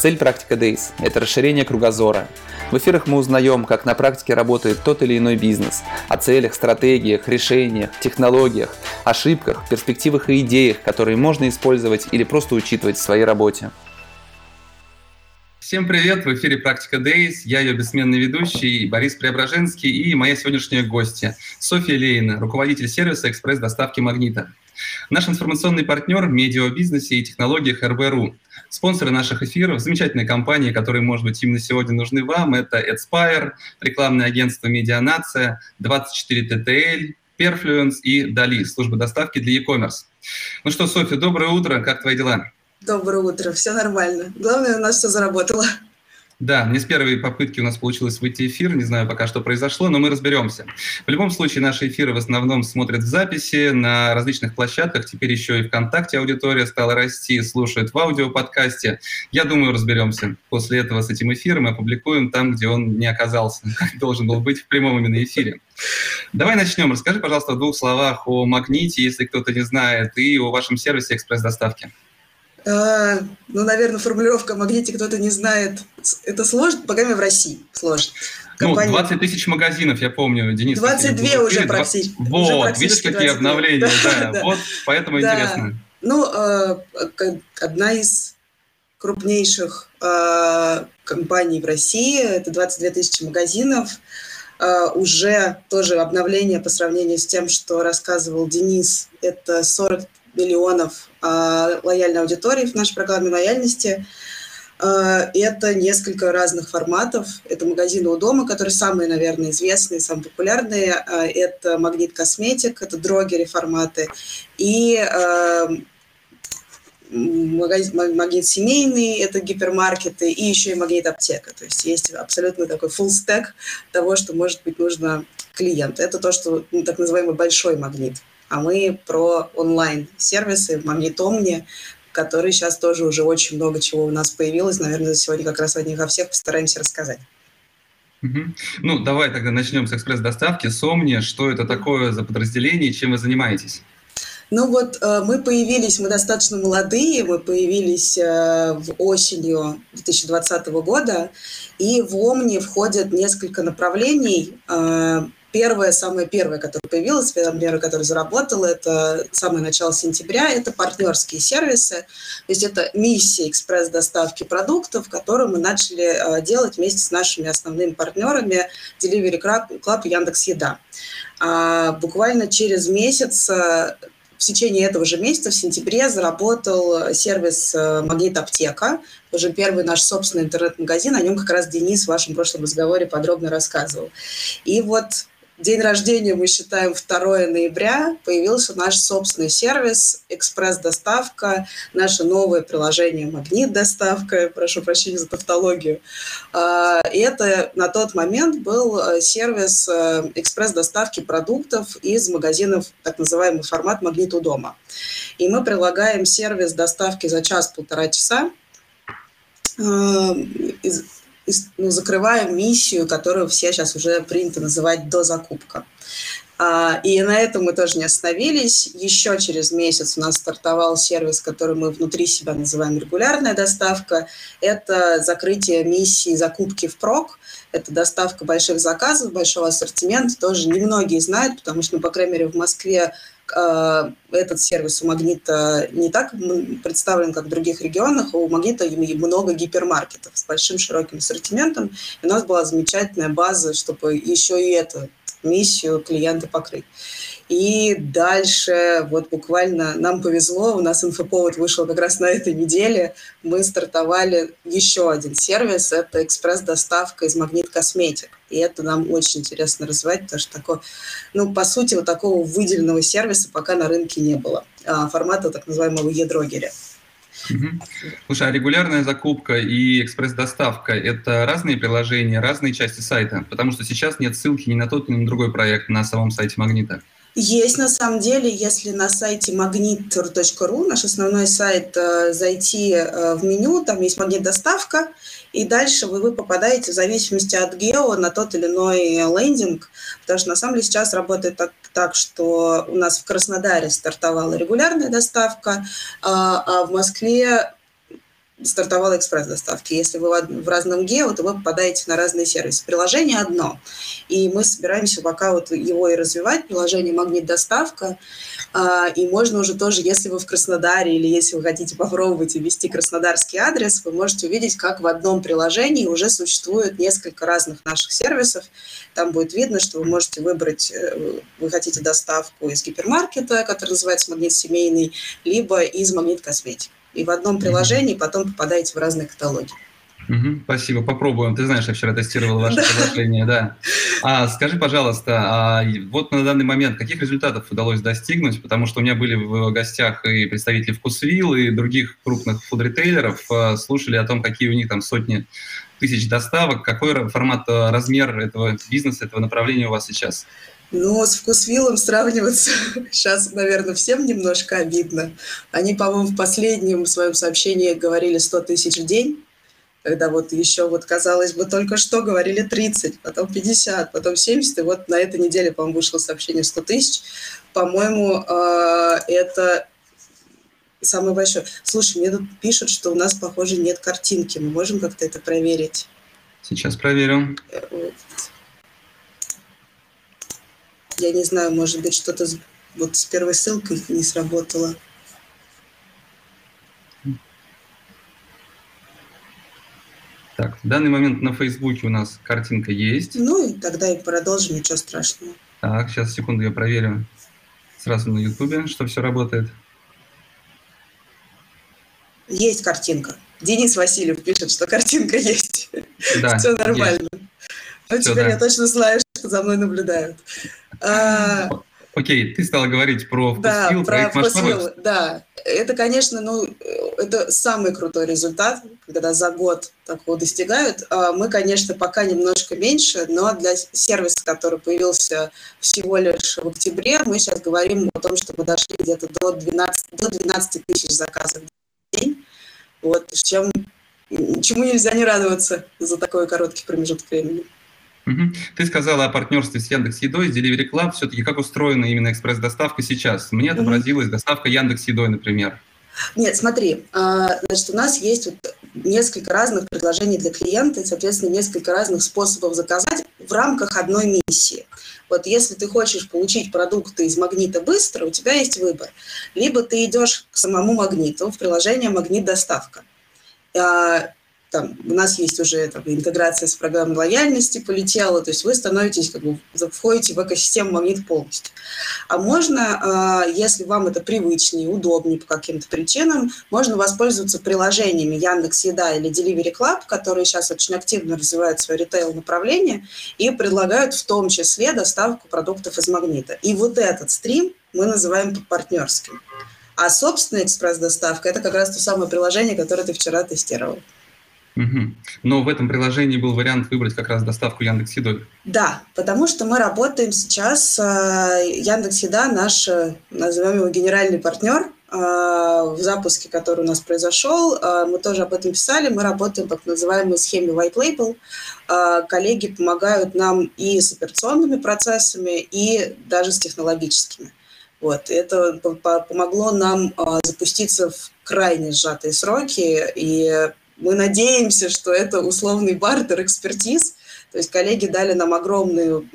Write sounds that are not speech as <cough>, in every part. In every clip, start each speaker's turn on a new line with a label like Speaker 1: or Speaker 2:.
Speaker 1: Цель «Практика Days» – это расширение кругозора – в эфирах мы узнаем, как на практике работает тот или иной бизнес, о целях, стратегиях, решениях, технологиях, ошибках, перспективах и идеях, которые можно использовать или просто учитывать в своей работе. Всем привет! В эфире «Практика Days». Я ее бессменный ведущий Борис Преображенский и моя сегодняшняя гостья Софья Лейна, руководитель сервиса экспресс-доставки «Магнита». Наш информационный партнер в медиабизнесе и технологиях РБРУ. Спонсоры наших эфиров, замечательные компании, которые, может быть, именно сегодня нужны вам, это Adspire, рекламное агентство «Медианация», 24TTL, Perfluence и Dali, служба доставки для e-commerce. Ну что, Софья, доброе утро, как твои дела?
Speaker 2: Доброе утро, все нормально. Главное, у нас все заработало.
Speaker 1: Да, не с первой попытки у нас получилось выйти эфир, не знаю пока, что произошло, но мы разберемся. В любом случае, наши эфиры в основном смотрят в записи на различных площадках, теперь еще и ВКонтакте аудитория стала расти, слушают в аудиоподкасте. Я думаю, разберемся. После этого с этим эфиром мы опубликуем там, где он не оказался, <laughs> должен был быть в прямом именно эфире. Давай начнем. Расскажи, пожалуйста, в двух словах о Магните, если кто-то не знает, и о вашем сервисе экспресс-доставки.
Speaker 2: А, ну, наверное, формулировка «магните кто-то не знает» – это сложно, по крайней мере, в России сложно.
Speaker 1: Компания... Ну, 20 тысяч магазинов, я помню, Денис.
Speaker 2: 22 уже практически.
Speaker 1: Вот, уже практически видишь, какие 22. обновления, <laughs> да, да. Вот, поэтому да. интересно.
Speaker 2: Ну, э, одна из крупнейших э, компаний в России, это 22 тысячи магазинов, э, уже тоже обновление по сравнению с тем, что рассказывал Денис, это 40 миллионов э, лояльной аудитории в нашей программе лояльности. Э, это несколько разных форматов. Это магазины у дома, которые самые, наверное, известные, самые популярные. Э, это магнит косметик, это дрогери форматы. И магнит семейный, это гипермаркеты, и еще и магнит аптека. То есть есть абсолютно такой full stack того, что может быть нужно клиенту. Это то, что ну, так называемый большой магнит а мы про онлайн-сервисы, Магнитомни, которые сейчас тоже уже очень много чего у нас появилось. Наверное, сегодня как раз о них о всех постараемся рассказать.
Speaker 1: Угу. Ну, давай тогда начнем с экспресс-доставки. Сомни, что это такое за подразделение, чем вы занимаетесь?
Speaker 2: Ну вот э, мы появились, мы достаточно молодые, мы появились э, в осенью 2020 года, и в Омни входят несколько направлений. Э, Первое, самое первое, которое появилось, например, которое заработало, это самое начало сентября, это партнерские сервисы. То есть это миссия экспресс-доставки продуктов, которую мы начали э, делать вместе с нашими основными партнерами Delivery Club и Яндекс.Еда. А буквально через месяц э, в течение этого же месяца, в сентябре, заработал сервис э, «Магнит Аптека», уже первый наш собственный интернет-магазин, о нем как раз Денис в вашем прошлом разговоре подробно рассказывал. И вот День рождения мы считаем 2 ноября. Появился наш собственный сервис «Экспресс-доставка», наше новое приложение «Магнит-доставка», прошу прощения за тавтологию. А, и это на тот момент был э, сервис э, экспресс-доставки продуктов из магазинов, так называемый формат «Магнит у дома». И мы предлагаем сервис доставки за час-полтора часа э, ну, закрываем миссию, которую все сейчас уже принято называть до закупка. А, и на этом мы тоже не остановились. Еще через месяц у нас стартовал сервис, который мы внутри себя называем регулярная доставка. Это закрытие миссии закупки в прок. Это доставка больших заказов, большого ассортимента. Тоже немногие знают, потому что, ну, по крайней мере, в Москве этот сервис у Магнита не так представлен, как в других регионах. У Магнита много гипермаркетов с большим широким ассортиментом. И у нас была замечательная база, чтобы еще и эту миссию клиента покрыть. И дальше, вот буквально нам повезло, у нас инфоповод вышел как раз на этой неделе, мы стартовали еще один сервис, это экспресс-доставка из Магнит Косметик. И это нам очень интересно развивать, потому что такое, ну, по сути, вот такого выделенного сервиса пока на рынке не было, а, формата так называемого едрогеря.
Speaker 1: Угу. Слушай, а регулярная закупка и экспресс-доставка – это разные приложения, разные части сайта? Потому что сейчас нет ссылки ни на тот, ни на другой проект на самом сайте Магнита.
Speaker 2: Есть на самом деле, если на сайте magnitur.ru, наш основной сайт, э, зайти э, в меню, там есть магнит доставка, и дальше вы, вы попадаете в зависимости от гео на тот или иной лендинг, потому что на самом деле сейчас работает так, так что у нас в Краснодаре стартовала регулярная доставка, а, а в Москве стартовала экспресс-доставки. Если вы в разном гео, то вы попадаете на разные сервисы. Приложение одно. И мы собираемся пока вот его и развивать, приложение «Магнит доставка». А, и можно уже тоже, если вы в Краснодаре или если вы хотите попробовать ввести краснодарский адрес, вы можете увидеть, как в одном приложении уже существует несколько разных наших сервисов. Там будет видно, что вы можете выбрать, э, вы хотите доставку из гипермаркета, который называется «Магнит семейный», либо из «Магнит косметик» и в одном приложении потом попадаете в разные каталоги.
Speaker 1: Угу, спасибо, попробуем. Ты знаешь, я вчера тестировал ваше приложение, да. А, скажи, пожалуйста, а вот на данный момент каких результатов удалось достигнуть? Потому что у меня были в гостях и представители Вкусвилл, и других крупных фуд-ритейлеров, а, слушали о том, какие у них там сотни тысяч доставок, какой формат, а, размер этого бизнеса, этого направления у вас сейчас?
Speaker 2: Ну, с вкусвиллом сравниваться <laughs> сейчас, наверное, всем немножко обидно. Они, по-моему, в последнем своем сообщении говорили 100 тысяч в день, когда вот еще, вот казалось бы, только что говорили 30, потом 50, потом 70, и вот на этой неделе, по-моему, вышло сообщение 100 тысяч. По-моему, а, это самое большое. Слушай, мне тут пишут, что у нас, похоже, нет картинки. Мы можем как-то это проверить?
Speaker 1: Сейчас проверим. Э,
Speaker 2: я не знаю, может быть, что-то вот с первой ссылкой не сработало.
Speaker 1: Так, в данный момент на Фейсбуке у нас картинка есть.
Speaker 2: Ну, и тогда и продолжим, ничего страшного.
Speaker 1: Так, сейчас, секунду, я проверю сразу на Ютубе, что все работает.
Speaker 2: Есть картинка. Денис Васильев пишет, что картинка есть. Да, <laughs> все нормально. Есть. Ну, теперь да. я точно знаю, что за мной наблюдают.
Speaker 1: А, Окей, ты стала говорить про
Speaker 2: вкусвилл, да, про вкусвилл, да. Это, конечно, ну, это самый крутой результат, когда за год такого достигают. А мы, конечно, пока немножко меньше, но для сервиса, который появился всего лишь в октябре, мы сейчас говорим о том, что мы дошли где-то до 12, до 12 тысяч заказов в день. Вот, чем, чему нельзя не радоваться за такой короткий промежуток времени.
Speaker 1: Угу. Ты сказала о партнерстве с Яндекс Едой, с Delivery Club. Все-таки как устроена именно экспресс-доставка сейчас? Мне отобразилась угу. доставка Яндекс Едой, например.
Speaker 2: Нет, смотри, а, значит, у нас есть вот несколько разных предложений для клиента и, соответственно, несколько разных способов заказать в рамках одной миссии. Вот если ты хочешь получить продукты из магнита быстро, у тебя есть выбор. Либо ты идешь к самому магниту в приложение «Магнит доставка». Там, у нас есть уже там, интеграция с программой лояльности полетела, то есть вы становитесь, как бы, входите в экосистему магнит полностью. А можно, а, если вам это привычнее, удобнее по каким-то причинам, можно воспользоваться приложениями Яндекс Еда или Delivery Club, которые сейчас очень активно развивают свое ритейл-направление и предлагают в том числе доставку продуктов из магнита. И вот этот стрим мы называем партнерским. А собственная экспресс-доставка – это как раз то самое приложение, которое ты вчера тестировал.
Speaker 1: Угу. Но в этом приложении был вариант выбрать как раз доставку Яндекс.
Speaker 2: Да, потому что мы работаем сейчас, э, Яндекс Еда наш, э, назовем его генеральный партнер, э, в запуске, который у нас произошел, мы тоже об этом писали, мы работаем по так называемой схеме White Label. Коллеги помогают нам и с операционными процессами, и даже с технологическими. Вот. Это помогло нам запуститься в крайне сжатые сроки и мы надеемся, что это условный бартер экспертиз, то есть коллеги дали нам огромный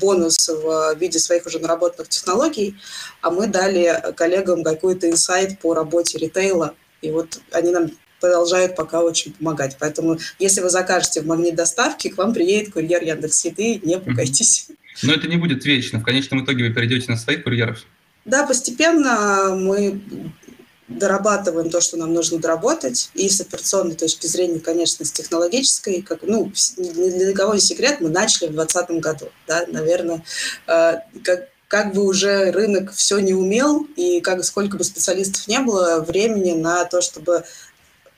Speaker 2: бонус в виде своих уже наработанных технологий, а мы дали коллегам какой-то инсайт по работе ритейла. И вот они нам продолжают пока очень помогать. Поэтому, если вы закажете в магнит доставки, к вам приедет курьер Яндекс Еды, не пугайтесь.
Speaker 1: Но это не будет вечно. В конечном итоге вы перейдете на своих курьеров?
Speaker 2: Да, постепенно мы дорабатываем то, что нам нужно доработать, и с операционной точки зрения, конечно, с технологической, как, ну, для никого не секрет, мы начали в 2020 году, да, наверное, э, как, как бы уже рынок все не умел, и как сколько бы специалистов не было, времени на то, чтобы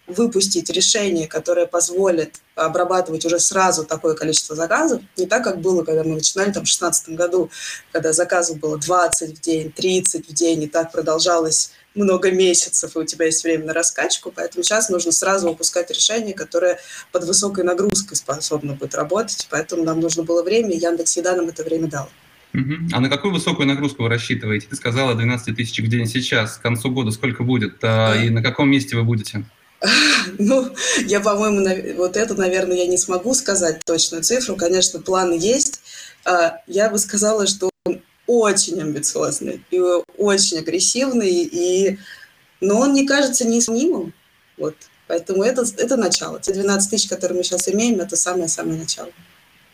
Speaker 2: выпустить решение, которое позволит обрабатывать уже сразу такое количество заказов, не так, как было, когда мы начинали там, в 2016 году, когда заказов было 20 в день, 30 в день, и так продолжалось много месяцев, и у тебя есть время на раскачку, поэтому сейчас нужно сразу выпускать решение, которое под высокой нагрузкой способно будет работать, поэтому нам нужно было время, и Яндекс Еда нам это время дал.
Speaker 1: А на какую высокую нагрузку вы рассчитываете? Ты сказала 12 тысяч в день сейчас. К концу года сколько будет? А, и на каком месте вы будете? <laughs>
Speaker 2: Ну, я, по-моему, вот это, наверное, я не смогу сказать точную цифру. Конечно, план есть. А, я бы сказала, что очень амбициозный и очень агрессивный, и... но он не кажется неисполнимым. Вот. Поэтому это, это начало. Те 12 тысяч, которые мы сейчас имеем, это самое-самое начало.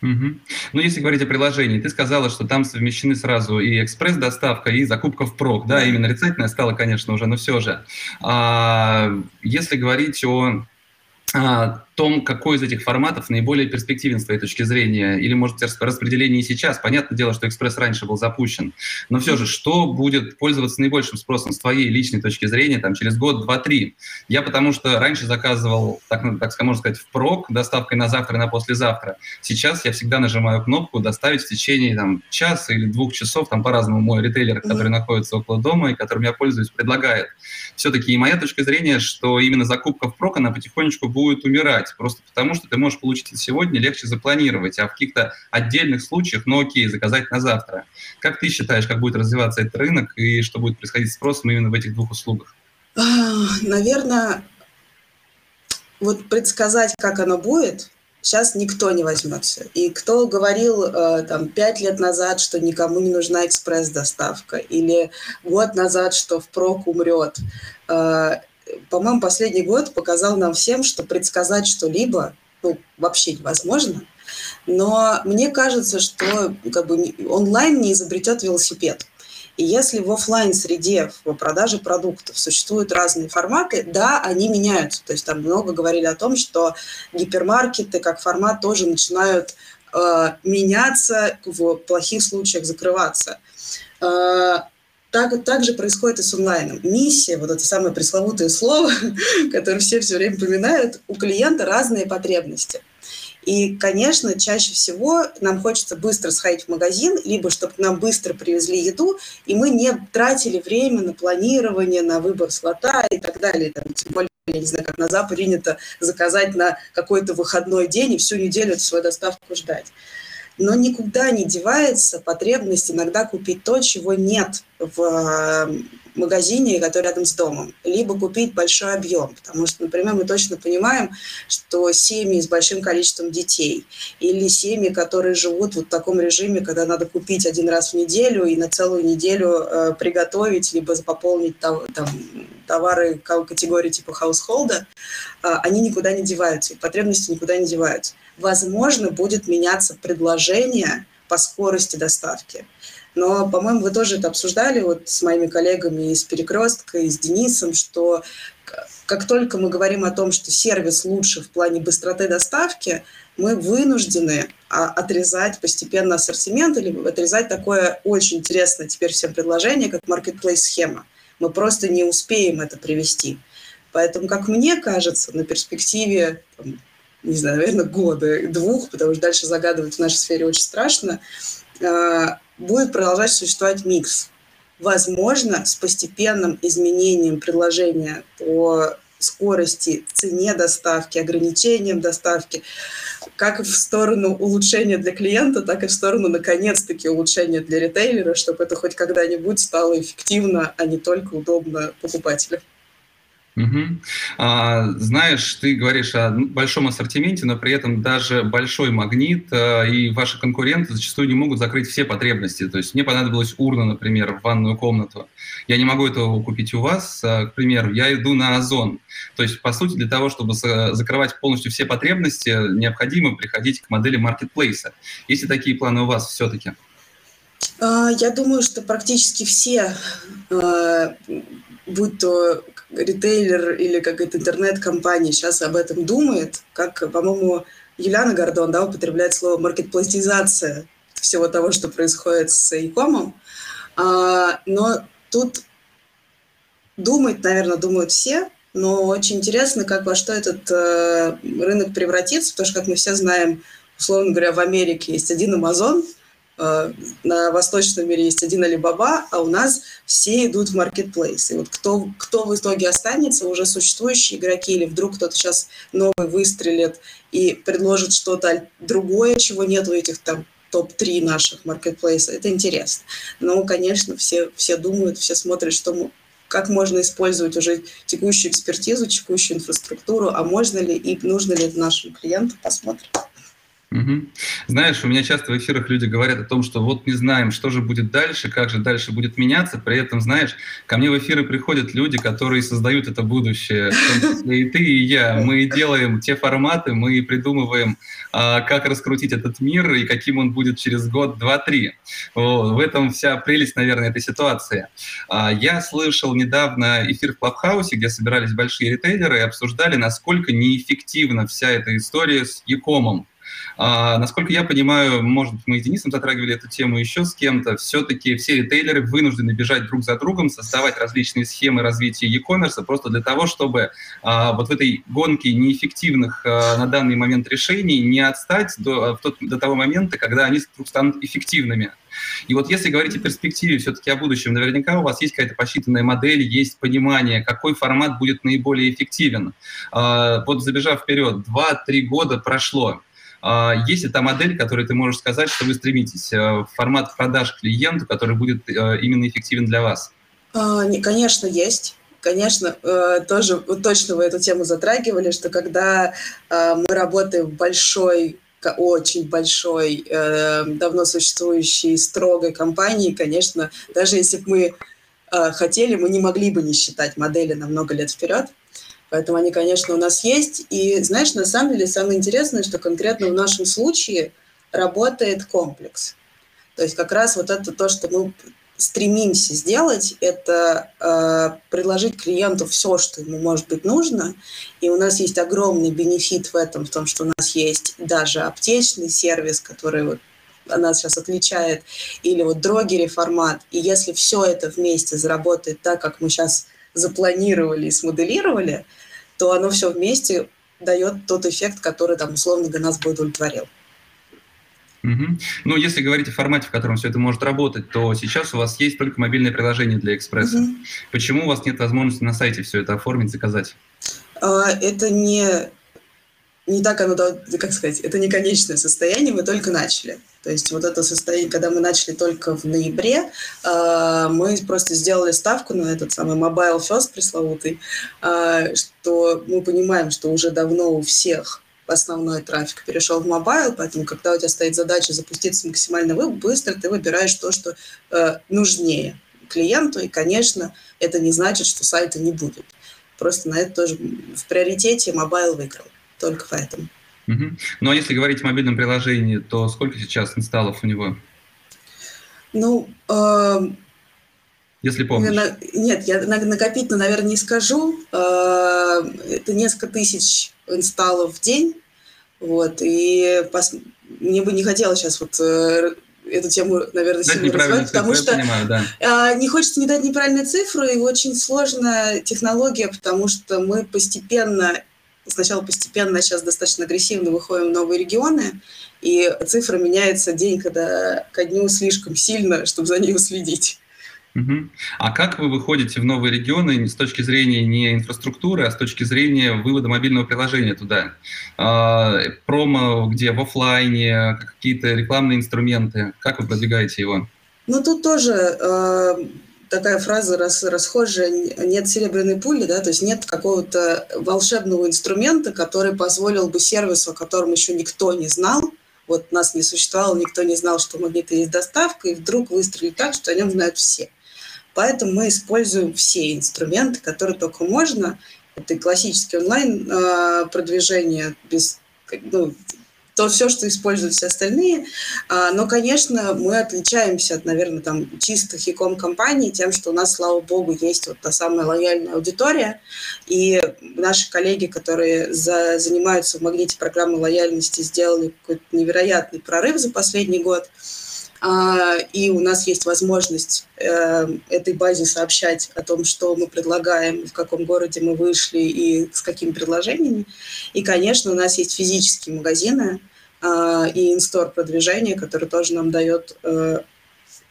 Speaker 1: Угу. Ну, если говорить о приложении, ты сказала, что там совмещены сразу и экспресс-доставка, и закупка в прок. Да, именно нарицательная стала, конечно, уже, но все же. А, если говорить о а, том, какой из этих форматов наиболее перспективен с твоей точки зрения, или, может распределение сейчас. Понятное дело, что экспресс раньше был запущен, но все же, что будет пользоваться наибольшим спросом с твоей личной точки зрения там, через год, два, три? Я потому что раньше заказывал, так, ну, так можно сказать, впрок, доставкой на завтра и на послезавтра. Сейчас я всегда нажимаю кнопку «Доставить в течение там, часа или двух часов», там по-разному мой ритейлер, который находится около дома и которым я пользуюсь, предлагает. Все-таки и моя точка зрения, что именно закупка впрок, она потихонечку будет умирать ждать, просто потому что ты можешь получить это сегодня, легче запланировать, а в каких-то отдельных случаях, ну окей, заказать на завтра. Как ты считаешь, как будет развиваться этот рынок и что будет происходить с спросом именно в этих двух услугах?
Speaker 2: А, наверное, вот предсказать, как оно будет, сейчас никто не возьмется. И кто говорил э, там пять лет назад, что никому не нужна экспресс-доставка, или год назад, что впрок умрет, э, по-моему, последний год показал нам всем, что предсказать что-либо ну, вообще невозможно. Но мне кажется, что как бы, онлайн не изобретет велосипед. И если в офлайн среде в продаже продуктов существуют разные форматы, да, они меняются. То есть там много говорили о том, что гипермаркеты как формат тоже начинают э, меняться, в плохих случаях закрываться. Э, так, так же происходит и с онлайном. Миссия, вот это самое пресловутое слово, <laughs> которое все все время упоминают, у клиента разные потребности. И, конечно, чаще всего нам хочется быстро сходить в магазин, либо чтобы нам быстро привезли еду, и мы не тратили время на планирование, на выбор слота и так далее. Там, тем более, я не знаю, как на Западе принято заказать на какой-то выходной день и всю неделю эту свою доставку ждать но никуда не девается потребность иногда купить то, чего нет в э, магазине, который рядом с домом, либо купить большой объем, потому что, например, мы точно понимаем, что семьи с большим количеством детей или семьи, которые живут вот в таком режиме, когда надо купить один раз в неделю и на целую неделю э, приготовить, либо пополнить там, товары категории типа хаусхолда, э, они никуда не деваются, их потребности никуда не деваются возможно, будет меняться предложение по скорости доставки. Но, по-моему, вы тоже это обсуждали вот с моими коллегами из «Перекрестка», и с Денисом, что как только мы говорим о том, что сервис лучше в плане быстроты доставки, мы вынуждены а, отрезать постепенно ассортимент или отрезать такое очень интересное теперь всем предложение, как marketplace-схема. Мы просто не успеем это привести. Поэтому, как мне кажется, на перспективе не знаю, наверное, года, двух, потому что дальше загадывать в нашей сфере очень страшно, а, будет продолжать существовать микс. Возможно, с постепенным изменением предложения по скорости, цене доставки, ограничением доставки, как в сторону улучшения для клиента, так и в сторону, наконец-таки, улучшения для ритейлера, чтобы это хоть когда-нибудь стало эффективно, а не только удобно покупателю.
Speaker 1: Угу. А, знаешь, ты говоришь о большом ассортименте, но при этом даже большой магнит а, и ваши конкуренты зачастую не могут закрыть все потребности. То есть мне понадобилась урна, например, в ванную комнату. Я не могу этого купить у вас, а, к примеру, я иду на Озон. То есть, по сути, для того, чтобы закрывать полностью все потребности, необходимо приходить к модели маркетплейса. Есть ли такие планы у вас все-таки?
Speaker 2: А, я думаю, что практически все, а, будь то ритейлер или какая-то интернет-компания сейчас об этом думает, как, по-моему, Юлиана Гордон да, употребляет слово маркетпластизация всего того, что происходит с e-com. А, но тут думать, наверное, думают все, но очень интересно, как во что этот э, рынок превратится, потому что, как мы все знаем, условно говоря, в Америке есть один э, на восточном мире есть один Alibaba, а у нас все идут в маркетплейс. И вот кто, кто в итоге останется, уже существующие игроки, или вдруг кто-то сейчас новый выстрелит и предложит что-то другое, чего нет у этих там топ-3 наших маркетплейсов. Это интересно. Но, конечно, все, все думают, все смотрят, что как можно использовать уже текущую экспертизу, текущую инфраструктуру, а можно ли и нужно ли это нашим клиентам, посмотрим.
Speaker 1: Угу. Знаешь, у меня часто в эфирах люди говорят о том, что вот не знаем, что же будет дальше, как же дальше будет меняться. При этом, знаешь, ко мне в эфиры приходят люди, которые создают это будущее, и ты, и я. Мы делаем те форматы, мы придумываем, а, как раскрутить этот мир и каким он будет через год, два, три. В этом вся прелесть, наверное, этой ситуации. А, я слышал недавно эфир в Клабхаусе, где собирались большие ритейлеры и обсуждали, насколько неэффективна вся эта история с Якомом. А, насколько я понимаю, может мы с Денисом затрагивали эту тему еще с кем-то, все-таки все ритейлеры вынуждены бежать друг за другом, создавать различные схемы развития e-commerce просто для того, чтобы а, вот в этой гонке неэффективных а, на данный момент решений не отстать до, в тот, до того момента, когда они вдруг станут эффективными. И вот если говорить о перспективе, все-таки о будущем, наверняка у вас есть какая-то посчитанная модель, есть понимание, какой формат будет наиболее эффективен. Вот забежав вперед, 2-3 года прошло, а, есть ли та модель, которой ты можешь сказать, что вы стремитесь, э, формат продаж клиенту, который будет э, именно эффективен для вас?
Speaker 2: А, конечно, есть. Конечно, э, тоже точно вы эту тему затрагивали, что когда мы работаем в большой очень большой, давно существующей, строгой компании, конечно, даже если бы мы хотели, мы не могли бы не считать модели на много лет вперед. Поэтому они, конечно, у нас есть. И, знаешь, на самом деле самое интересное, что конкретно в нашем случае работает комплекс. То есть как раз вот это то, что мы стремимся сделать, это э, предложить клиенту все, что ему может быть нужно. И у нас есть огромный бенефит в этом, в том, что у нас есть даже аптечный сервис, который вот нас сейчас отличает, или вот дрогери формат. И если все это вместе заработает так, как мы сейчас запланировали и смоделировали, то оно все вместе дает тот эффект, который там условно для нас бы удовлетворил.
Speaker 1: Угу. Ну, если говорить о формате, в котором все это может работать, то сейчас у вас есть только мобильное приложение для экспресса. Угу. Почему у вас нет возможности на сайте все это оформить, заказать?
Speaker 2: А, это не не так оно, как сказать, это не конечное состояние, мы только начали. То есть вот это состояние, когда мы начали только в ноябре, а, мы просто сделали ставку на этот самый mobile first пресловутый, а, что мы понимаем, что уже давно у всех основной трафик перешел в mobile, поэтому когда у тебя стоит задача запуститься максимально быстро, ты выбираешь то, что э, нужнее клиенту, и, конечно, это не значит, что сайта не будет. Просто на это тоже в приоритете mobile выиграл только поэтому.
Speaker 1: Угу. Ну а если говорить о мобильном приложении, то сколько сейчас инсталлов у него?
Speaker 2: Ну, э,
Speaker 1: если помнишь. На,
Speaker 2: нет, я накопительно, наверное, не скажу. Э, это несколько тысяч инсталлов в день. Вот, и пос... мне бы не хотелось сейчас вот э, эту тему, наверное, дать сильно развивать, потому что понимаю, да. э, не хочется не дать неправильные цифры, и очень сложная технология, потому что мы постепенно сначала постепенно, сейчас достаточно агрессивно выходим в новые регионы, и цифра меняется день когда, ко дню слишком сильно, чтобы за ней уследить.
Speaker 1: Угу. А как вы выходите в новые регионы с точки зрения не инфраструктуры, а с точки зрения вывода мобильного приложения туда? А, промо где в офлайне, какие-то рекламные инструменты? Как вы продвигаете его?
Speaker 2: Ну, тут тоже э, такая фраза рас, расхожая, нет серебряной пули, да, то есть нет какого-то волшебного инструмента, который позволил бы сервису, о котором еще никто не знал, вот нас не существовало, никто не знал, что магниты есть доставка, и вдруг выстрелить так, что о нем знают все. Поэтому мы используем все инструменты, которые только можно. Это и классическое онлайн а, без ну, то все, что используют все остальные. А, но, конечно, мы отличаемся от, наверное, там, чистых e-com компаний тем, что у нас, слава богу, есть вот та самая лояльная аудитория. И наши коллеги, которые за, занимаются в магните программы лояльности, сделали какой-то невероятный прорыв за последний год. И у нас есть возможность э, этой базе сообщать о том, что мы предлагаем, в каком городе мы вышли и с какими предложениями. И, конечно, у нас есть физические магазины а, и инстор продвижение, который тоже нам дает э,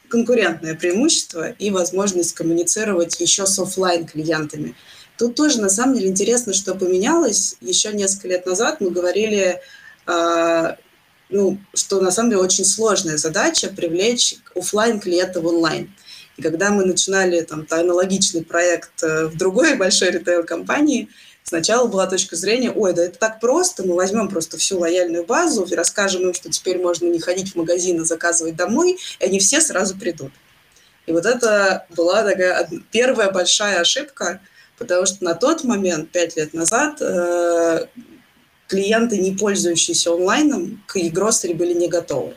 Speaker 2: конкурентное преимущество и возможность коммуницировать еще с офлайн клиентами. Тут тоже на самом деле интересно, что поменялось. Еще несколько лет назад мы говорили а, ну, что на самом деле очень сложная задача привлечь офлайн клиента в онлайн. И когда мы начинали там аналогичный проект э, в другой <laughs> большой ритейл-компании, сначала была точка зрения, ой, да это так просто, мы возьмем просто всю лояльную базу и расскажем им, что теперь можно не ходить в магазин, а заказывать домой, и они все сразу придут. И вот это была такая первая большая ошибка, потому что на тот момент, пять лет назад, э, клиенты, не пользующиеся онлайном, к e-grocery были не готовы.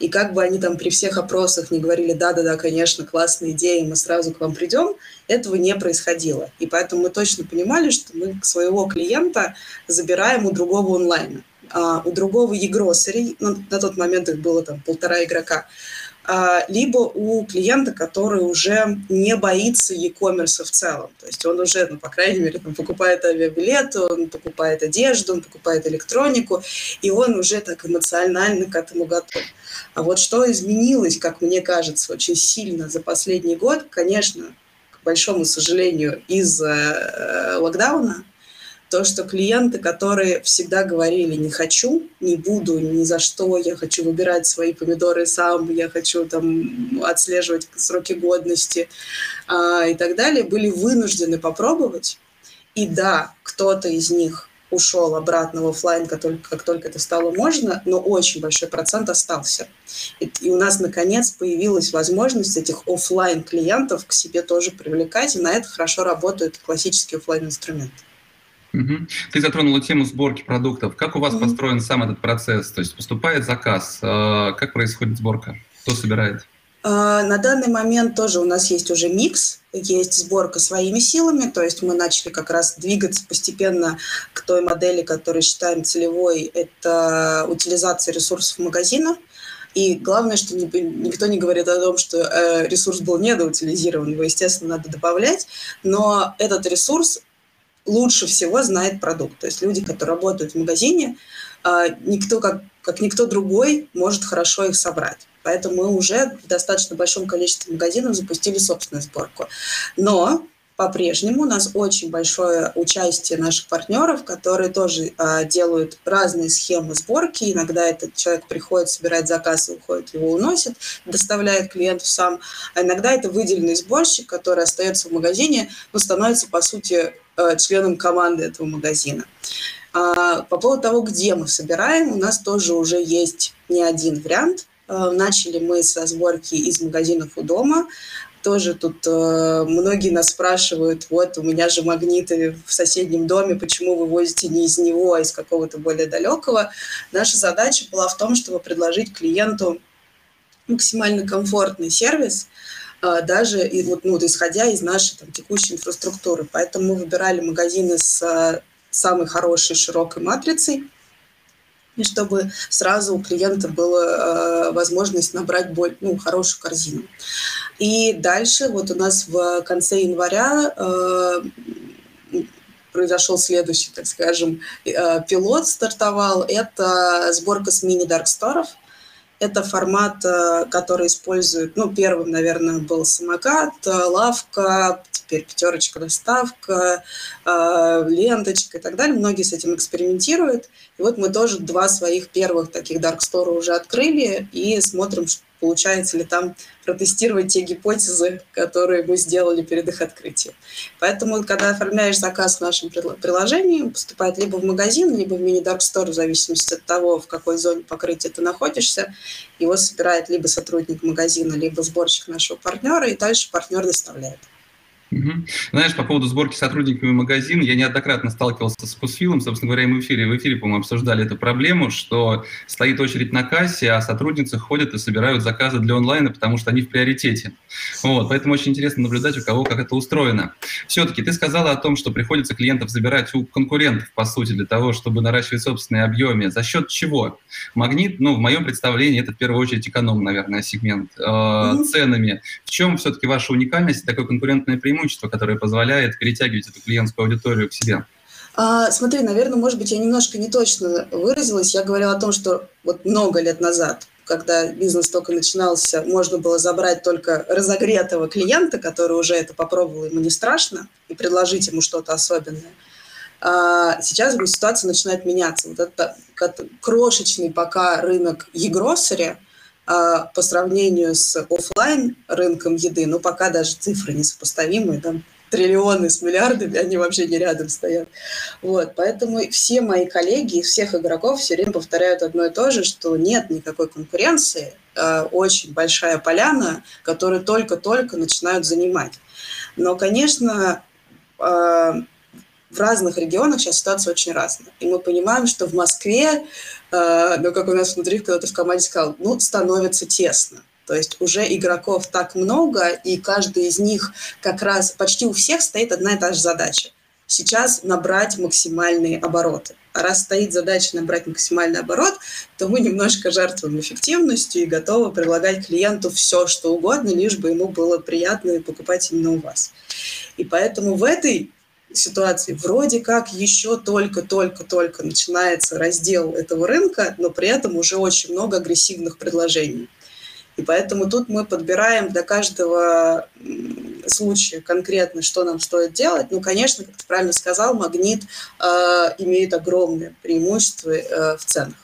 Speaker 2: И как бы они там при всех опросах не говорили, да-да-да, конечно, классная идея, мы сразу к вам придем, этого не происходило. И поэтому мы точно понимали, что мы своего клиента забираем у другого онлайна. А у другого e-grocery, ну, на тот момент их было там полтора игрока, либо у клиента, который уже не боится e-commerce в целом. То есть он уже, ну, по крайней мере, там, покупает авиабилеты, он покупает одежду, он покупает электронику, и он уже так эмоционально к этому готов. А вот что изменилось, как мне кажется, очень сильно за последний год, конечно, к большому сожалению, из-за э, локдауна, то, что клиенты, которые всегда говорили «не хочу, не буду, ни за что, я хочу выбирать свои помидоры сам, я хочу там отслеживать сроки годности а, и так далее», были вынуждены попробовать. И да, кто-то из них ушел обратно в офлайн, как только, как только это стало можно, но очень большой процент остался. И, и у нас, наконец, появилась возможность этих офлайн клиентов к себе тоже привлекать, и на это хорошо работают классические офлайн инструменты
Speaker 1: Угу. Ты затронула тему сборки продуктов. Как у вас угу. построен сам этот процесс? То есть поступает заказ, э, как происходит сборка? Кто собирает?
Speaker 2: А, на данный момент тоже у нас есть уже микс, есть сборка своими силами, то есть мы начали как раз двигаться постепенно к той модели, которую считаем целевой, это утилизация ресурсов магазина. И главное, что никто не говорит о том, что э, ресурс был недоутилизирован, его, естественно, надо добавлять, но этот ресурс лучше всего знает продукт. То есть люди, которые работают в магазине, а, никто, как, как никто другой, может хорошо их собрать. Поэтому мы уже в достаточно большом количестве магазинов запустили собственную сборку. Но по-прежнему у нас очень большое участие наших партнеров, которые тоже э, делают разные схемы сборки. Иногда этот человек приходит, собирает заказ и уходит, его уносит, доставляет клиенту сам. А иногда это выделенный сборщик, который остается в магазине, но становится, по сути, членом команды этого магазина. А, по поводу того, где мы собираем, у нас тоже уже есть не один вариант. Э, начали мы со сборки из магазинов у дома тоже тут э, многие нас спрашивают, вот у меня же магниты в соседнем доме, почему вы возите не из него, а из какого-то более далекого. Наша задача была в том, чтобы предложить клиенту максимально комфортный сервис, э, даже и, вот, ну, исходя из нашей там, текущей инфраструктуры. Поэтому мы выбирали магазины с э, самой хорошей широкой матрицей, и чтобы сразу у клиента была э, возможность набрать боль, ну, хорошую корзину. И дальше вот у нас в конце января э, произошел следующий, так скажем, э, пилот стартовал. Это сборка с мини-дарксторов. Это формат, э, который использует, ну, первым, наверное, был самокат, э, лавка, теперь пятерочка доставка, э, ленточка и так далее. Многие с этим экспериментируют. И вот мы тоже два своих первых таких Dark Store уже открыли и смотрим, получается ли там протестировать те гипотезы, которые мы сделали перед их открытием. Поэтому, когда оформляешь заказ в нашем приложении, поступает либо в магазин, либо в мини-дарк стор, в зависимости от того, в какой зоне покрытия ты находишься. Его собирает либо сотрудник магазина, либо сборщик нашего партнера, и дальше партнер доставляет.
Speaker 1: Угу. Знаешь, по поводу сборки сотрудниками магазина, я неоднократно сталкивался с Кусфилом, собственно говоря, мы в эфире, в эфире, по-моему, обсуждали эту проблему, что стоит очередь на кассе, а сотрудницы ходят и собирают заказы для онлайна, потому что они в приоритете. Вот, поэтому очень интересно наблюдать, у кого как это устроено. Все-таки ты сказала о том, что приходится клиентов забирать у конкурентов, по сути, для того, чтобы наращивать собственные объемы. За счет чего? Магнит, ну, в моем представлении, это в первую очередь эконом, наверное, сегмент. Э. Ценами. В чем все-таки ваша уникальность, такое конкурентное преимущество? Преимущество, которое позволяет перетягивать эту клиентскую аудиторию к себе?
Speaker 2: А, смотри, наверное, может быть, я немножко не точно выразилась. Я говорила о том, что вот много лет назад, когда бизнес только начинался, можно было забрать только разогретого клиента, который уже это попробовал, ему не страшно, и предложить ему что-то особенное. А сейчас ситуация начинает меняться. Вот это крошечный пока рынок e-grocery – по сравнению с офлайн рынком еды, ну, пока даже цифры несопоставимые, там триллионы с миллиардами, они вообще не рядом стоят. Вот, поэтому все мои коллеги из всех игроков все время повторяют одно и то же, что нет никакой конкуренции, э, очень большая поляна, которую только-только начинают занимать. Но, конечно, э, в разных регионах сейчас ситуация очень разная. И мы понимаем, что в Москве, э, ну, как у нас внутри кто-то в команде сказал, ну, становится тесно. То есть уже игроков так много, и каждый из них как раз, почти у всех стоит одна и та же задача. Сейчас набрать максимальные обороты. А раз стоит задача набрать максимальный оборот, то мы немножко жертвуем эффективностью и готовы предлагать клиенту все, что угодно, лишь бы ему было приятно покупать именно у вас. И поэтому в этой ситуации вроде как еще только-только-только начинается раздел этого рынка, но при этом уже очень много агрессивных предложений. И поэтому тут мы подбираем для каждого случая конкретно, что нам стоит делать. Ну, конечно, как ты правильно сказал, магнит э, имеет огромное преимущество э, в ценах.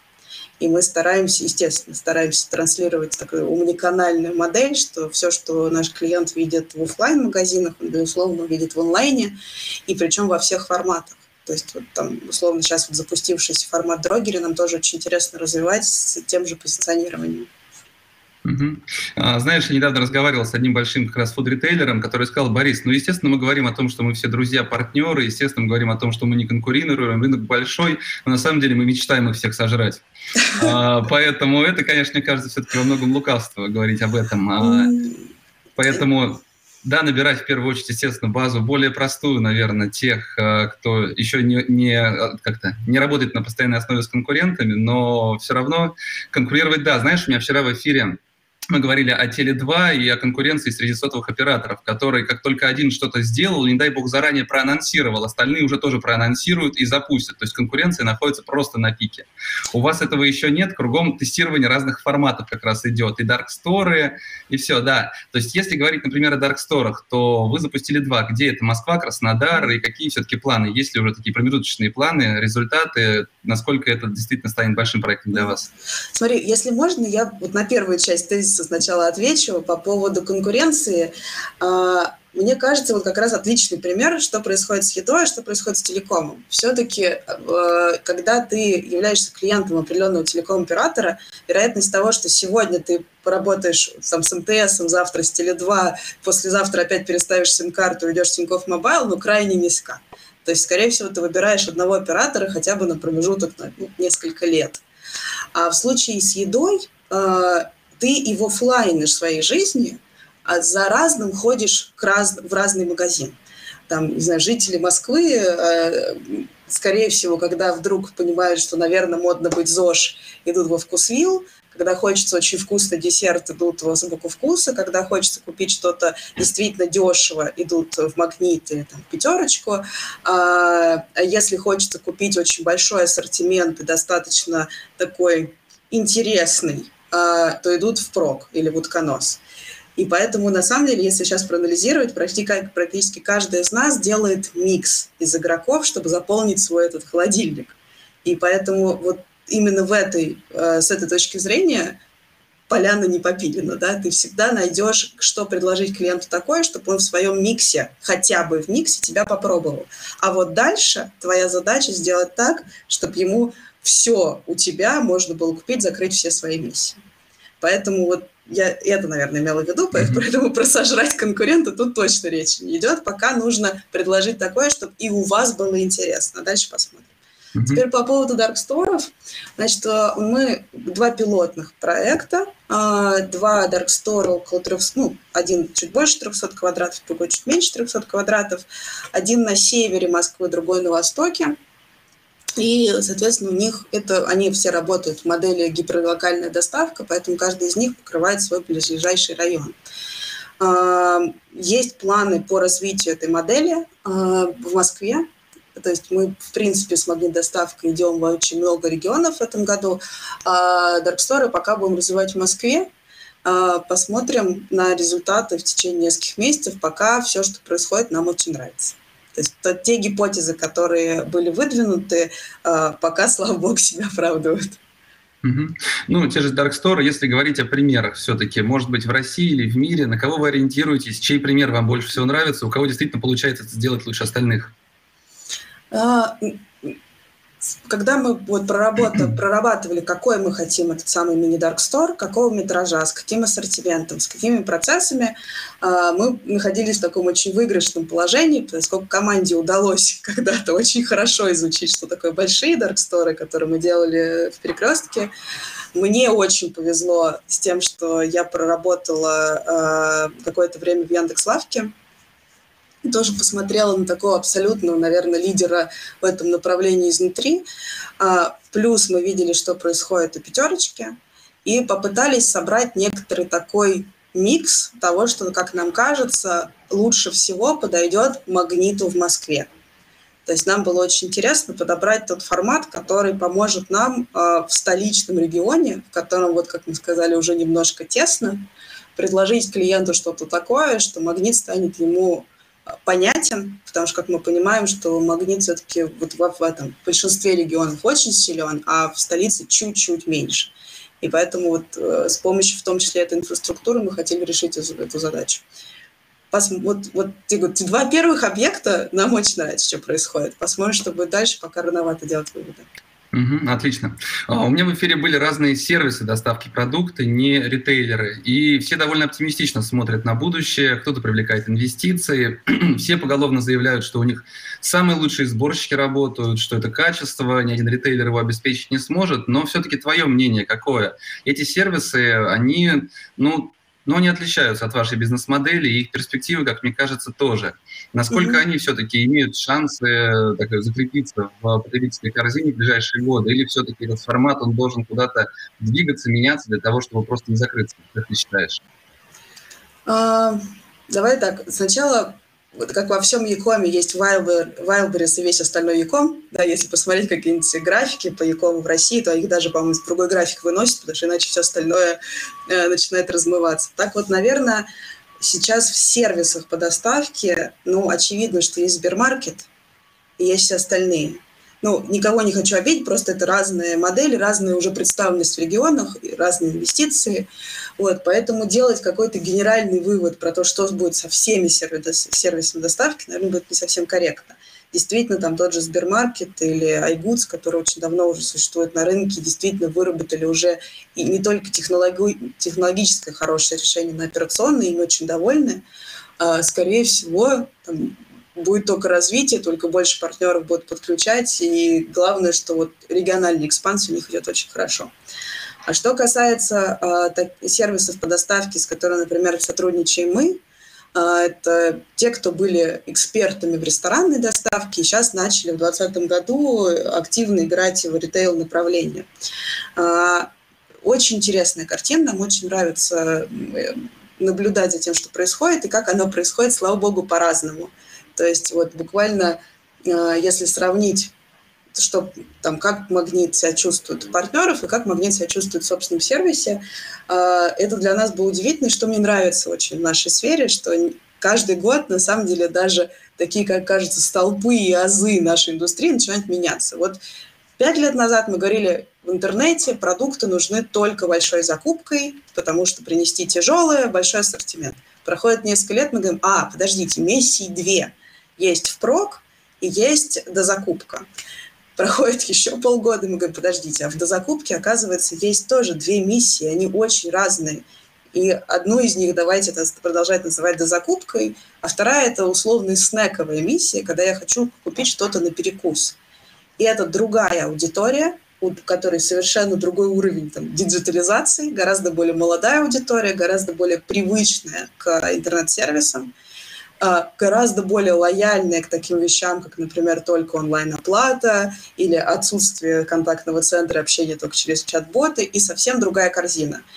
Speaker 2: И мы стараемся, естественно, стараемся транслировать такую умниканальную модель, что все, что наш клиент видит в офлайн магазинах он, безусловно, видит в онлайне, и причем во всех форматах. То есть вот там, условно, сейчас вот запустившийся формат дрогери нам тоже очень интересно развивать с тем же позиционированием.
Speaker 1: Угу. Знаешь, я недавно разговаривал с одним большим как раз фуд-ритейлером, который сказал, Борис, ну, естественно, мы говорим о том, что мы все друзья, партнеры, естественно, мы говорим о том, что мы не конкурируем, рынок большой, но на самом деле мы мечтаем их всех сожрать. А, поэтому это, конечно, мне кажется, все-таки во многом лукавство говорить об этом. А, поэтому да, набирать в первую очередь, естественно, базу более простую, наверное, тех, кто еще не, не, как-то, не работает на постоянной основе с конкурентами, но все равно конкурировать, да. Знаешь, у меня вчера в эфире мы говорили о Теле2 и о конкуренции среди сотовых операторов, которые, как только один что-то сделал, не дай бог заранее проанонсировал, остальные уже тоже проанонсируют и запустят. То есть конкуренция находится просто на пике. У вас этого еще нет, кругом тестирование разных форматов как раз идет, и Dark Store, и все, да. То есть если говорить, например, о Dark Store, то вы запустили два. Где это? Москва, Краснодар, и какие все-таки планы? Есть ли уже такие промежуточные планы, результаты, насколько это действительно станет большим проектом для вас?
Speaker 2: Смотри, если можно, я вот на первую часть тезиса сначала отвечу по поводу конкуренции. А, мне кажется, вот как раз отличный пример, что происходит с едой, а что происходит с телекомом. Все-таки, э, когда ты являешься клиентом определенного телеком-оператора, вероятность того, что сегодня ты поработаешь там, с МТС, завтра с Теле2, послезавтра опять переставишь сим-карту, идешь в Тинькофф Мобайл, ну, крайне низка. То есть, скорее всего, ты выбираешь одного оператора хотя бы на промежуток на ну, несколько лет. А в случае с едой э, ты и в офлайне своей жизни а за разным ходишь к раз, в разный магазин. Там, не знаю, жители Москвы, э, скорее всего, когда вдруг понимают, что, наверное, модно быть ЗОЖ, идут во вкусвилл, когда хочется очень вкусный десерт, идут в азбуку вкуса, когда хочется купить что-то действительно дешево, идут в магнит или там, в пятерочку. А, а если хочется купить очень большой ассортимент и достаточно такой интересный, то идут в прок или в утконос. И поэтому, на самом деле, если сейчас проанализировать, практически, практически каждый из нас делает микс из игроков, чтобы заполнить свой этот холодильник. И поэтому вот именно в этой, э, с этой точки зрения поляна не попилена, да, ты всегда найдешь, что предложить клиенту такое, чтобы он в своем миксе, хотя бы в миксе тебя попробовал. А вот дальше твоя задача сделать так, чтобы ему все у тебя можно было купить, закрыть все свои миссии. Поэтому вот я это, наверное, имела в виду, поэтому про сожрать конкурента тут точно речь не идет. Пока нужно предложить такое, чтобы и у вас было интересно. Дальше посмотрим. Mm-hmm. Теперь по поводу дарксторов. Значит, э, мы два пилотных проекта, а, два даркстора около 300, ну, один чуть больше 300 квадратов, другой чуть меньше 300 квадратов. Один на севере Москвы, другой на востоке. И, соответственно, у них это, они все работают в модели гиперлокальная доставка, поэтому каждый из них покрывает свой ближайший район. А, есть планы по развитию этой модели а, в Москве. То есть мы, в принципе, с магнит-доставкой идем в очень много регионов в этом году. А Darkstore пока будем развивать в Москве. А, посмотрим на результаты в течение нескольких месяцев. Пока все, что происходит, нам очень нравится. То есть то, те гипотезы, которые были выдвинуты, а, пока, слава богу, себя оправдывают.
Speaker 1: Угу. Ну, те же Dark Store, если говорить о примерах все-таки, может быть, в России или в мире, на кого вы ориентируетесь, чей пример вам больше всего нравится, у кого действительно получается это сделать лучше остальных?
Speaker 2: Когда мы вот проработали, <clears throat> прорабатывали, какой мы хотим этот самый мини-дарк стор, какого метража, с каким ассортиментом, с какими процессами, а, мы находились в таком очень выигрышном положении, поскольку команде удалось <laughs> когда-то очень хорошо изучить, что такое большие дарксторы, которые мы делали в перекрестке. Мне очень повезло с тем, что я проработала а, какое-то время в Яндекс.Лавке, тоже посмотрела на такого абсолютного, наверное, лидера в этом направлении изнутри. А, плюс мы видели, что происходит у пятерочки, и попытались собрать некоторый такой микс того, что, как нам кажется, лучше всего подойдет магниту в Москве. То есть нам было очень интересно подобрать тот формат, который поможет нам э, в столичном регионе, в котором, вот как мы сказали, уже немножко тесно, предложить клиенту что-то такое, что магнит станет ему понятен, потому что, как мы понимаем, что магнит все-таки вот в, в этом в большинстве регионов очень силен, а в столице чуть-чуть меньше. И поэтому вот э, с помощью, в том числе, этой инфраструктуры, мы хотели решить эту, задачу. Вот, вот те, вот, два первых объекта нам очень нравится, что происходит. Посмотрим, что будет дальше, пока рановато делать выводы.
Speaker 1: Угу, отлично. А, у меня в эфире были разные сервисы доставки продукта, не ритейлеры. И все довольно оптимистично смотрят на будущее. Кто-то привлекает инвестиции. <clears throat> все поголовно заявляют, что у них самые лучшие сборщики работают, что это качество, ни один ритейлер его обеспечить не сможет. Но все-таки твое мнение какое? Эти сервисы, они, ну, но они отличаются от вашей бизнес-модели, и их перспективы, как мне кажется, тоже. Насколько mm-hmm. они все-таки имеют шансы э, так, закрепиться в потребительской корзине в ближайшие годы, или все-таки этот формат, он должен куда-то двигаться, меняться для того, чтобы просто не закрыться, как ты считаешь?
Speaker 2: Uh, давай так, сначала вот как во всем Якоме есть Wildberries, и весь остальной Яком, да, если посмотреть какие-нибудь графики по Якому в России, то их даже, по-моему, с другой график выносят, потому что иначе все остальное э, начинает размываться. Так вот, наверное, сейчас в сервисах по доставке, ну, очевидно, что есть Сбермаркет и есть все остальные ну, никого не хочу обидеть, просто это разные модели, разная уже представленность в регионах, разные инвестиции. Вот, поэтому делать какой-то генеральный вывод про то, что будет со всеми сервисами доставки, наверное, будет не совсем корректно. Действительно, там тот же Сбермаркет или iGoods, который очень давно уже существует на рынке, действительно выработали уже и не только технологи- технологическое хорошее решение на операционное, и мы очень довольны. А, скорее всего, там, будет только развитие, только больше партнеров будут подключать, и главное, что вот региональная экспансия у них идет очень хорошо. А что касается э, так, сервисов по доставке, с которыми, например, сотрудничаем мы, это те, кто были экспертами в ресторанной доставке, и сейчас начали в 2020 году активно играть в ритейл направление. Э, очень интересная картина, нам очень нравится наблюдать за тем, что происходит, и как оно происходит, слава богу, по-разному. То есть вот буквально, э, если сравнить что там, как магнит себя чувствует у партнеров и как магнит себя чувствует в собственном сервисе. Э, это для нас было удивительно, что мне нравится очень в нашей сфере, что каждый год, на самом деле, даже такие, как кажется, столпы и азы нашей индустрии начинают меняться. Вот пять лет назад мы говорили, в интернете продукты нужны только большой закупкой, потому что принести тяжелое, большой ассортимент. Проходит несколько лет, мы говорим, а, подождите, миссии две – есть впрок и есть дозакупка. Проходит еще полгода, мы говорим, подождите, а в дозакупке, оказывается, есть тоже две миссии, они очень разные. И одну из них давайте продолжать называть дозакупкой, а вторая – это условная снековая миссия, когда я хочу купить что-то на перекус. И это другая аудитория, у которой совершенно другой уровень там, диджитализации, гораздо более молодая аудитория, гораздо более привычная к интернет-сервисам, гораздо более лояльная к таким вещам, как, например, только онлайн-оплата или отсутствие контактного центра общения только через чат-боты и совсем другая корзина –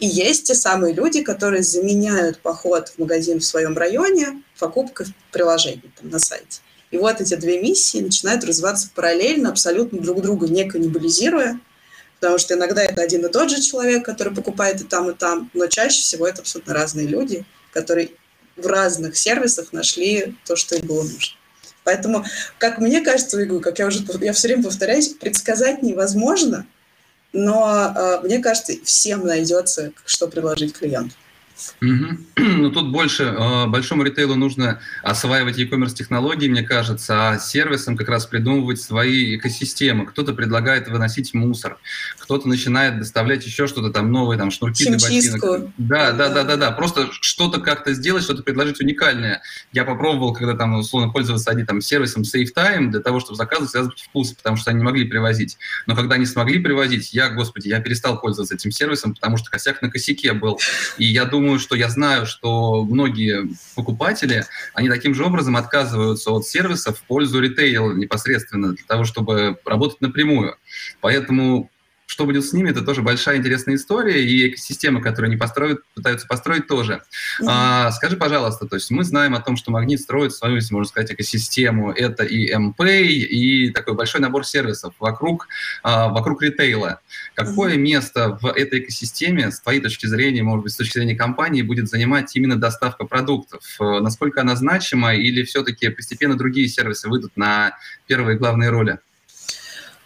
Speaker 2: и есть те самые люди, которые заменяют поход в магазин в своем районе покупкой в приложении там, на сайте. И вот эти две миссии начинают развиваться параллельно, абсолютно друг друга не каннибализируя, потому что иногда это один и тот же человек, который покупает и там, и там, но чаще всего это абсолютно разные люди, которые в разных сервисах нашли то, что им было нужно. Поэтому, как мне кажется, как я уже я все время повторяюсь, предсказать невозможно – но э, мне кажется, всем найдется, что предложить клиенту. <clears throat>
Speaker 1: Ну, тут больше, э, большому ритейлу нужно осваивать e-commerce технологии, мне кажется, а сервисам как раз придумывать свои экосистемы. Кто-то предлагает выносить мусор, кто-то начинает доставлять еще что-то там новое, там шнурки
Speaker 2: для ботинок.
Speaker 1: Да, да, да, да, да. Просто что-то как-то сделать, что-то предложить уникальное. Я попробовал, когда там, условно, пользоваться одним там сервисом SafeTime для того, чтобы заказывать азбуки вкуса, потому что они не могли привозить. Но когда они смогли привозить, я, господи, я перестал пользоваться этим сервисом, потому что косяк на косяке был. И я думаю, что я знаю, что многие покупатели, они таким же образом отказываются от сервиса в пользу ритейла непосредственно для того, чтобы работать напрямую. Поэтому что будет с ними, это тоже большая интересная история, и экосистема, которую они построят, пытаются построить тоже. Mm-hmm. А, скажи, пожалуйста, то есть мы знаем о том, что Магнит строит свою, если можно сказать, экосистему. Это и MPay, и такой большой набор сервисов вокруг, а, вокруг ритейла. Какое mm-hmm. место в этой экосистеме, с твоей точки зрения, может быть, с точки зрения компании, будет занимать именно доставка продуктов? Э, насколько она значима, или все-таки постепенно другие сервисы выйдут на первые главные роли?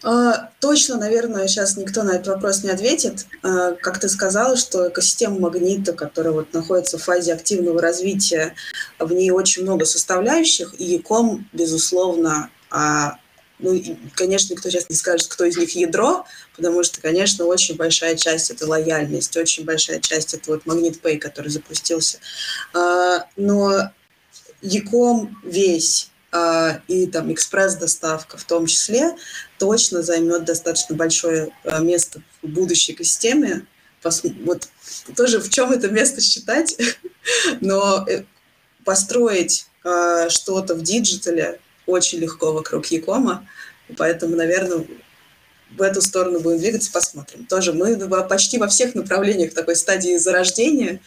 Speaker 2: А, точно, наверное, сейчас никто на этот вопрос не ответит. А, как ты сказала, что экосистема магнита, которая вот находится в фазе активного развития, в ней очень много составляющих, и Яком, безусловно, а, ну, конечно, никто сейчас не скажет, кто из них ядро, потому что, конечно, очень большая часть – это лояльность, очень большая часть – это вот Magnet Pay, который запустился. Но Яком весь и там экспресс-доставка в том числе точно займет достаточно большое а, место в будущей экосистеме. Вот тоже в чем это место считать, <laughs> но э, построить а, что-то в диджитале очень легко вокруг e-com а, поэтому, наверное, в эту сторону будем двигаться, посмотрим. Тоже мы почти во всех направлениях такой стадии зарождения, а,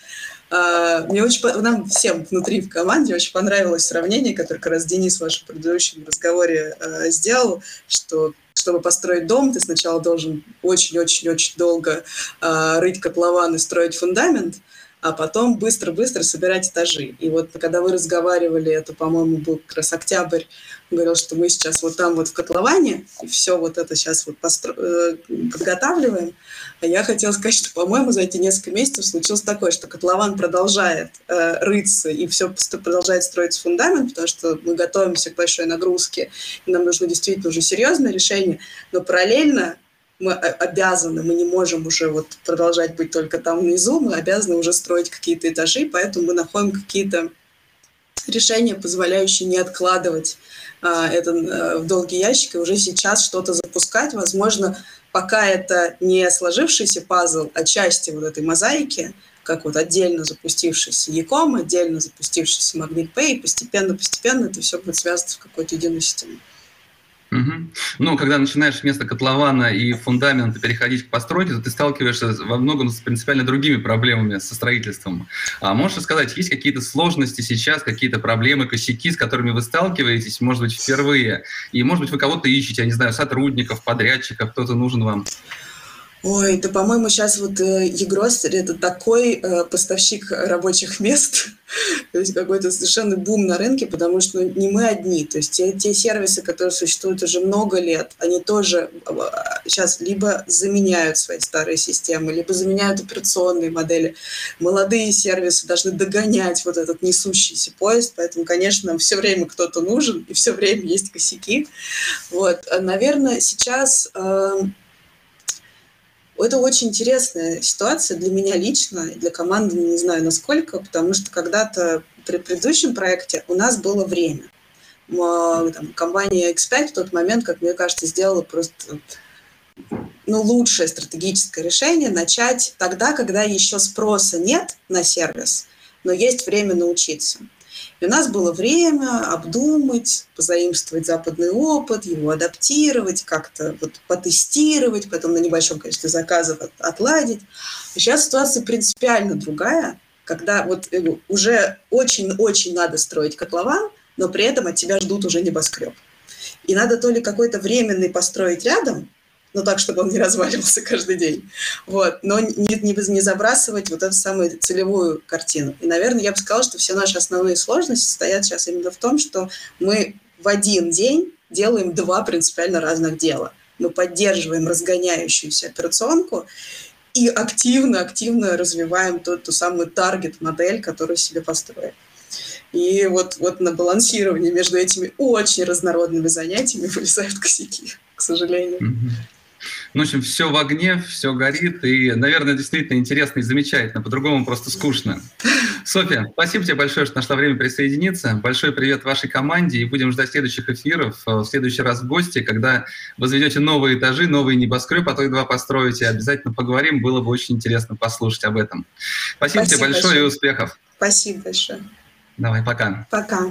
Speaker 2: мне очень, нам всем внутри в команде очень понравилось сравнение, которое как раз Денис в вашем предыдущем разговоре э, сделал, что чтобы построить дом, ты сначала должен очень-очень-очень долго э, рыть котлован и строить фундамент, а потом быстро-быстро собирать этажи. И вот когда вы разговаривали, это, по-моему, был как раз октябрь, говорил, что мы сейчас вот там вот в котловане, все вот это сейчас вот постро... Э, подготавливаем. А я хотела сказать, что, по-моему, за эти несколько месяцев случилось такое, что котлован продолжает э, рыться, и все продолжает строиться фундамент, потому что мы готовимся к большой нагрузке, и нам нужно действительно уже серьезное решение, но параллельно мы обязаны, мы не можем уже вот продолжать быть только там внизу, мы обязаны уже строить какие-то этажи, поэтому мы находим какие-то решения, позволяющие не откладывать а, это а, в долгий ящик и уже сейчас что-то запускать. Возможно, пока это не сложившийся пазл, а части вот этой мозаики, как вот отдельно запустившийся Яком, отдельно запустившийся Pay, постепенно-постепенно это все будет связано в какую-то единую систему.
Speaker 1: Угу. Ну, когда начинаешь вместо котлована и фундамента переходить к постройке, то ты сталкиваешься во многом с принципиально другими проблемами со строительством. А можешь сказать, есть какие-то сложности сейчас, какие-то проблемы, косяки, с которыми вы сталкиваетесь, может быть, впервые? И, может быть, вы кого-то ищете, я не знаю, сотрудников, подрядчиков, кто-то нужен вам?
Speaker 2: Ой, да, по-моему, сейчас вот э, Егрос – это такой э, поставщик рабочих мест, <laughs> то есть какой-то совершенно бум на рынке, потому что ну, не мы одни. То есть те, те сервисы, которые существуют уже много лет, они тоже сейчас либо заменяют свои старые системы, либо заменяют операционные модели. Молодые сервисы должны догонять вот этот несущийся поезд, поэтому, конечно, нам все время кто-то нужен, и все время есть косяки. Вот, наверное, сейчас… Э, Это очень интересная ситуация для меня лично, для команды не знаю насколько, потому что когда-то при предыдущем проекте у нас было время. Там, компания X5 в тот момент, как мне кажется, сделала просто ну, лучшее стратегическое решение начать тогда, когда еще спроса нет на сервис, но есть время научиться. И у нас было время обдумать, позаимствовать западный опыт, его адаптировать, как-то вот потестировать, потом на небольшом количестве заказов отладить. И сейчас ситуация принципиально другая, когда вот э, уже очень-очень надо строить котлован, но при этом от тебя ждут уже небоскреб. И надо то ли какой-то временный построить рядом, но так, чтобы он не разваливался каждый день. Вот. Но не, не, не забрасывать вот эту самую целевую картину. И, наверное, я бы сказала, что все наши основные сложности состоят сейчас именно в том, что мы в один день делаем два принципиально разных дела. Мы поддерживаем разгоняющуюся операционку и активно-активно развиваем ту, ту самую таргет-модель, которую себе построили. И вот, вот на балансировании между этими очень разнородными занятиями <laughs> вылезают косяки, к сожалению. Mm-hmm.
Speaker 3: Ну, в общем, все в огне, все горит, и, наверное, действительно интересно и замечательно, по-другому просто скучно. Софья, спасибо тебе большое, что нашла время присоединиться. Большой привет вашей команде, и будем ждать следующих эфиров, э, в следующий раз в гости, когда возведете новые этажи, новые небоскреб, а то и два построите. Обязательно поговорим, было бы очень интересно послушать об этом. Спасибо, спасибо тебе большое, большое и успехов.
Speaker 2: Спасибо большое.
Speaker 3: Давай, пока.
Speaker 2: Пока.